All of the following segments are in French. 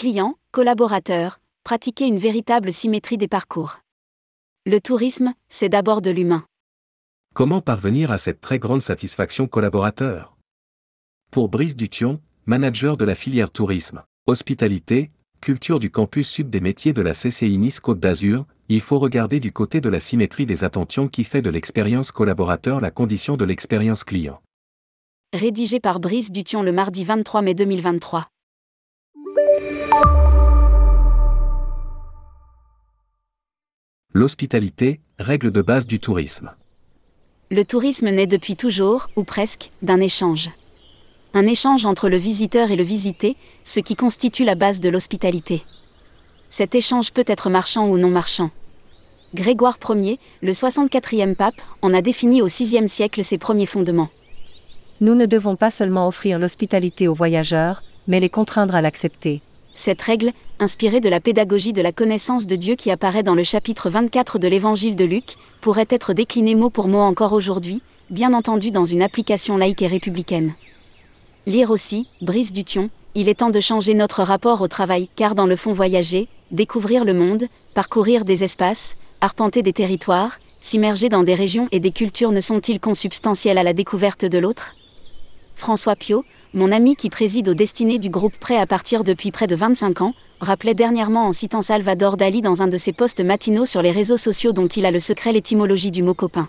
clients, collaborateurs, pratiquer une véritable symétrie des parcours. Le tourisme, c'est d'abord de l'humain. Comment parvenir à cette très grande satisfaction collaborateur? Pour Brice Dution, manager de la filière tourisme, hospitalité, culture du campus sud des métiers de la CCI Nice Côte d'Azur, il faut regarder du côté de la symétrie des attentions qui fait de l'expérience collaborateur la condition de l'expérience client. Rédigé par Brice Dution le mardi 23 mai 2023. L'hospitalité, règle de base du tourisme. Le tourisme naît depuis toujours, ou presque, d'un échange. Un échange entre le visiteur et le visité, ce qui constitue la base de l'hospitalité. Cet échange peut être marchand ou non marchand. Grégoire Ier, le 64e pape, en a défini au VIe siècle ses premiers fondements. Nous ne devons pas seulement offrir l'hospitalité aux voyageurs, mais les contraindre à l'accepter. Cette règle, inspirée de la pédagogie de la connaissance de Dieu qui apparaît dans le chapitre 24 de l'Évangile de Luc, pourrait être déclinée mot pour mot encore aujourd'hui, bien entendu dans une application laïque et républicaine. Lire aussi, Brice Dution, il est temps de changer notre rapport au travail, car dans le fond voyager, découvrir le monde, parcourir des espaces, arpenter des territoires, s'immerger dans des régions et des cultures ne sont-ils consubstantiels à la découverte de l'autre? François Piot, mon ami qui préside aux destinées du groupe Prêt à partir depuis près de 25 ans, rappelait dernièrement en citant Salvador Dali dans un de ses posts matinaux sur les réseaux sociaux dont il a le secret l'étymologie du mot copain.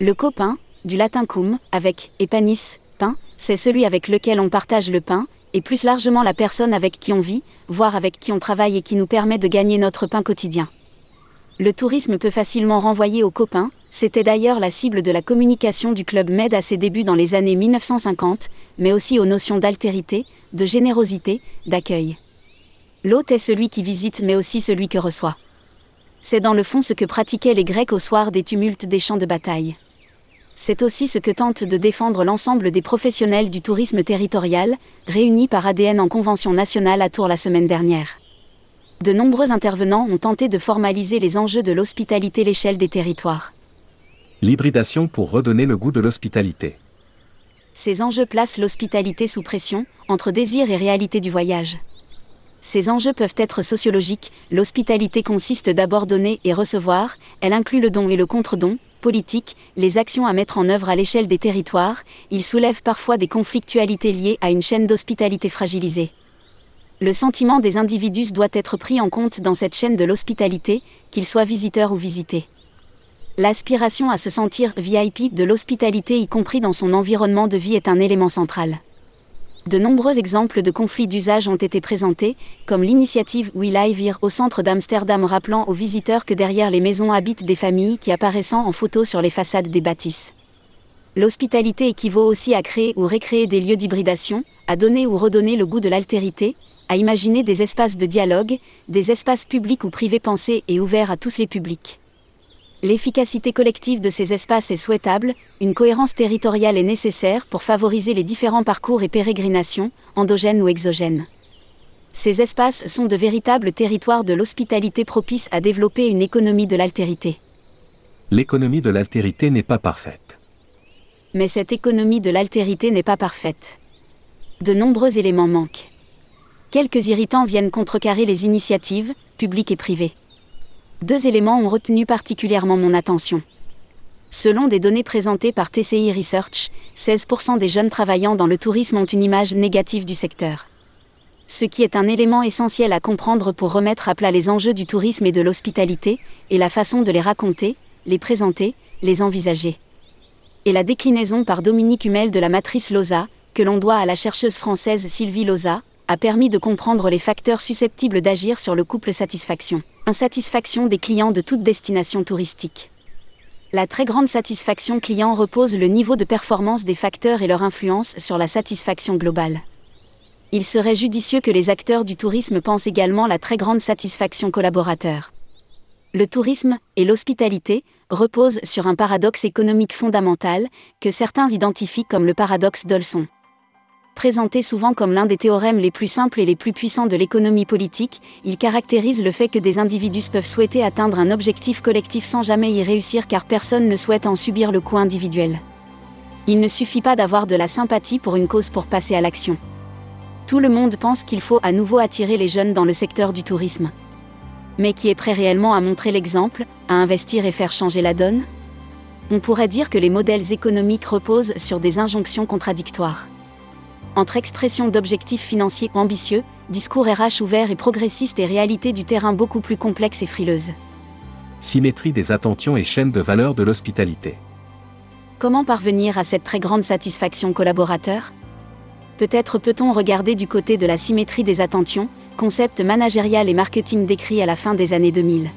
Le copain, du latin cum, avec epanis, pain, c'est celui avec lequel on partage le pain, et plus largement la personne avec qui on vit, voire avec qui on travaille et qui nous permet de gagner notre pain quotidien. Le tourisme peut facilement renvoyer aux copains, c'était d'ailleurs la cible de la communication du Club Med à ses débuts dans les années 1950, mais aussi aux notions d'altérité, de générosité, d'accueil. L'hôte est celui qui visite mais aussi celui que reçoit. C'est dans le fond ce que pratiquaient les Grecs au soir des tumultes des champs de bataille. C'est aussi ce que tente de défendre l'ensemble des professionnels du tourisme territorial, réunis par ADN en convention nationale à Tours la semaine dernière. De nombreux intervenants ont tenté de formaliser les enjeux de l'hospitalité l'échelle des territoires. L'hybridation pour redonner le goût de l'hospitalité. Ces enjeux placent l'hospitalité sous pression, entre désir et réalité du voyage. Ces enjeux peuvent être sociologiques, l'hospitalité consiste d'abord donner et recevoir, elle inclut le don et le contre-don, politique, les actions à mettre en œuvre à l'échelle des territoires, il soulève parfois des conflictualités liées à une chaîne d'hospitalité fragilisée. Le sentiment des individus doit être pris en compte dans cette chaîne de l'hospitalité, qu'ils soient visiteurs ou visités. L'aspiration à se sentir VIP de l'hospitalité y compris dans son environnement de vie est un élément central. De nombreux exemples de conflits d'usage ont été présentés, comme l'initiative We Live Here au centre d'Amsterdam rappelant aux visiteurs que derrière les maisons habitent des familles qui apparaissant en photo sur les façades des bâtisses. L'hospitalité équivaut aussi à créer ou récréer des lieux d'hybridation, à donner ou redonner le goût de l'altérité, à imaginer des espaces de dialogue, des espaces publics ou privés pensés et ouverts à tous les publics. L'efficacité collective de ces espaces est souhaitable, une cohérence territoriale est nécessaire pour favoriser les différents parcours et pérégrinations, endogènes ou exogènes. Ces espaces sont de véritables territoires de l'hospitalité propices à développer une économie de l'altérité. L'économie de l'altérité n'est pas parfaite. Mais cette économie de l'altérité n'est pas parfaite. De nombreux éléments manquent. Quelques irritants viennent contrecarrer les initiatives, publiques et privées deux éléments ont retenu particulièrement mon attention. Selon des données présentées par TCI Research, 16% des jeunes travaillant dans le tourisme ont une image négative du secteur. Ce qui est un élément essentiel à comprendre pour remettre à plat les enjeux du tourisme et de l'hospitalité, et la façon de les raconter, les présenter, les envisager. Et la déclinaison par Dominique Humel de la matrice LOSA, que l'on doit à la chercheuse française Sylvie Loza, a permis de comprendre les facteurs susceptibles d'agir sur le couple satisfaction. Insatisfaction des clients de toute destination touristique. La très grande satisfaction client repose le niveau de performance des facteurs et leur influence sur la satisfaction globale. Il serait judicieux que les acteurs du tourisme pensent également la très grande satisfaction collaborateur. Le tourisme et l'hospitalité reposent sur un paradoxe économique fondamental que certains identifient comme le paradoxe d'Olson. Présenté souvent comme l'un des théorèmes les plus simples et les plus puissants de l'économie politique, il caractérise le fait que des individus peuvent souhaiter atteindre un objectif collectif sans jamais y réussir car personne ne souhaite en subir le coût individuel. Il ne suffit pas d'avoir de la sympathie pour une cause pour passer à l'action. Tout le monde pense qu'il faut à nouveau attirer les jeunes dans le secteur du tourisme. Mais qui est prêt réellement à montrer l'exemple, à investir et faire changer la donne? On pourrait dire que les modèles économiques reposent sur des injonctions contradictoires. Entre expression d'objectifs financiers ambitieux, discours RH ouverts et progressistes et réalité du terrain beaucoup plus complexe et frileuse. Symétrie des attentions et chaînes de valeur de l'hospitalité. Comment parvenir à cette très grande satisfaction collaborateur? Peut-être peut-on regarder du côté de la symétrie des attentions, concept managérial et marketing décrit à la fin des années 2000.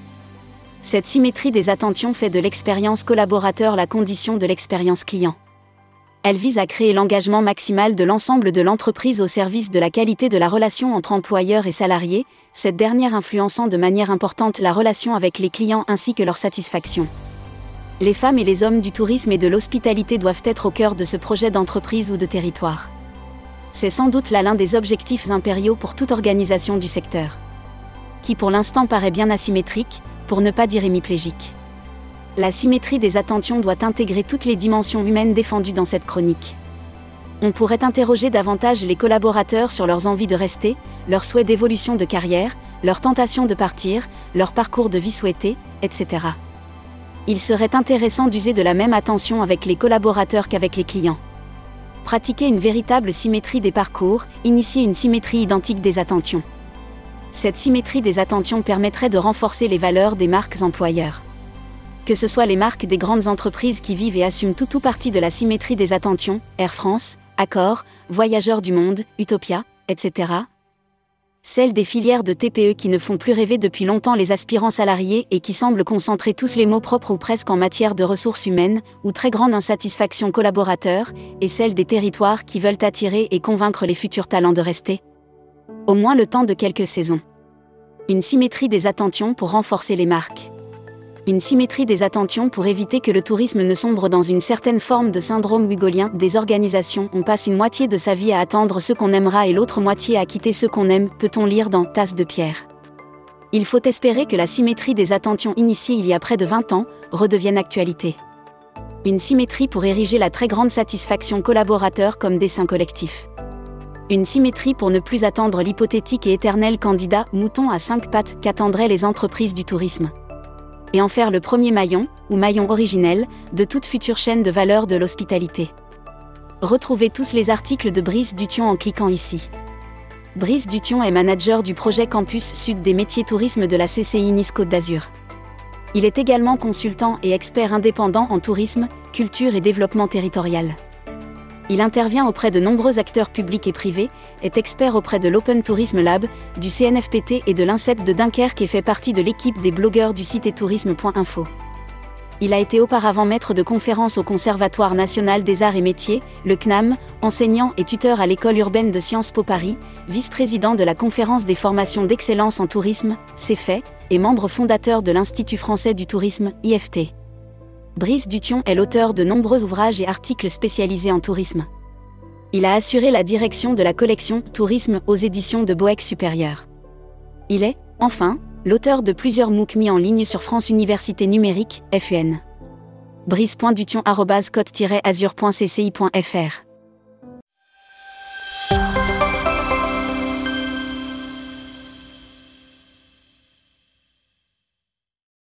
Cette symétrie des attentions fait de l'expérience collaborateur la condition de l'expérience client. Elle vise à créer l'engagement maximal de l'ensemble de l'entreprise au service de la qualité de la relation entre employeurs et salariés, cette dernière influençant de manière importante la relation avec les clients ainsi que leur satisfaction. Les femmes et les hommes du tourisme et de l'hospitalité doivent être au cœur de ce projet d'entreprise ou de territoire. C'est sans doute là l'un des objectifs impériaux pour toute organisation du secteur. Qui pour l'instant paraît bien asymétrique, pour ne pas dire hémiplégique. La symétrie des attentions doit intégrer toutes les dimensions humaines défendues dans cette chronique. On pourrait interroger davantage les collaborateurs sur leurs envies de rester, leurs souhaits d'évolution de carrière, leur tentation de partir, leur parcours de vie souhaité, etc. Il serait intéressant d'user de la même attention avec les collaborateurs qu'avec les clients pratiquer une véritable symétrie des parcours, initier une symétrie identique des attentions. Cette symétrie des attentions permettrait de renforcer les valeurs des marques employeurs. Que ce soit les marques des grandes entreprises qui vivent et assument tout ou partie de la symétrie des attentions, Air France, Accor, Voyageurs du Monde, Utopia, etc., celles des filières de TPE qui ne font plus rêver depuis longtemps les aspirants salariés et qui semblent concentrer tous les mots propres ou presque en matière de ressources humaines, ou très grande insatisfaction collaborateur, et celles des territoires qui veulent attirer et convaincre les futurs talents de rester. Au moins le temps de quelques saisons. Une symétrie des attentions pour renforcer les marques une symétrie des attentions pour éviter que le tourisme ne sombre dans une certaine forme de syndrome hugolien des organisations. On passe une moitié de sa vie à attendre ce qu'on aimera et l'autre moitié à quitter ce qu'on aime, peut-on lire dans Tasse de pierre. Il faut espérer que la symétrie des attentions initiées il y a près de 20 ans redevienne actualité. Une symétrie pour ériger la très grande satisfaction collaborateur comme dessin collectif. Une symétrie pour ne plus attendre l'hypothétique et éternel candidat mouton à cinq pattes qu'attendraient les entreprises du tourisme et en faire le premier maillon, ou maillon originel, de toute future chaîne de valeur de l'hospitalité. Retrouvez tous les articles de Brice Dution en cliquant ici. Brice Dution est manager du projet Campus Sud des métiers tourisme de la CCI Nice Côte d'Azur. Il est également consultant et expert indépendant en tourisme, culture et développement territorial. Il intervient auprès de nombreux acteurs publics et privés, est expert auprès de l'Open Tourism Lab, du CNFPT et de l'INSET de Dunkerque et fait partie de l'équipe des blogueurs du site tourisme.info. Il a été auparavant maître de conférences au Conservatoire national des arts et métiers, le CNAM, enseignant et tuteur à l'école urbaine de Sciences Po Paris, vice-président de la conférence des formations d'excellence en tourisme, CEFET, et membre fondateur de l'Institut français du tourisme, IFT. Brice Dution est l'auteur de nombreux ouvrages et articles spécialisés en tourisme. Il a assuré la direction de la collection Tourisme aux éditions de Boeck Supérieur. Il est, enfin, l'auteur de plusieurs MOOC mis en ligne sur France Université Numérique, FUN. brice.dution-azur.cci.fr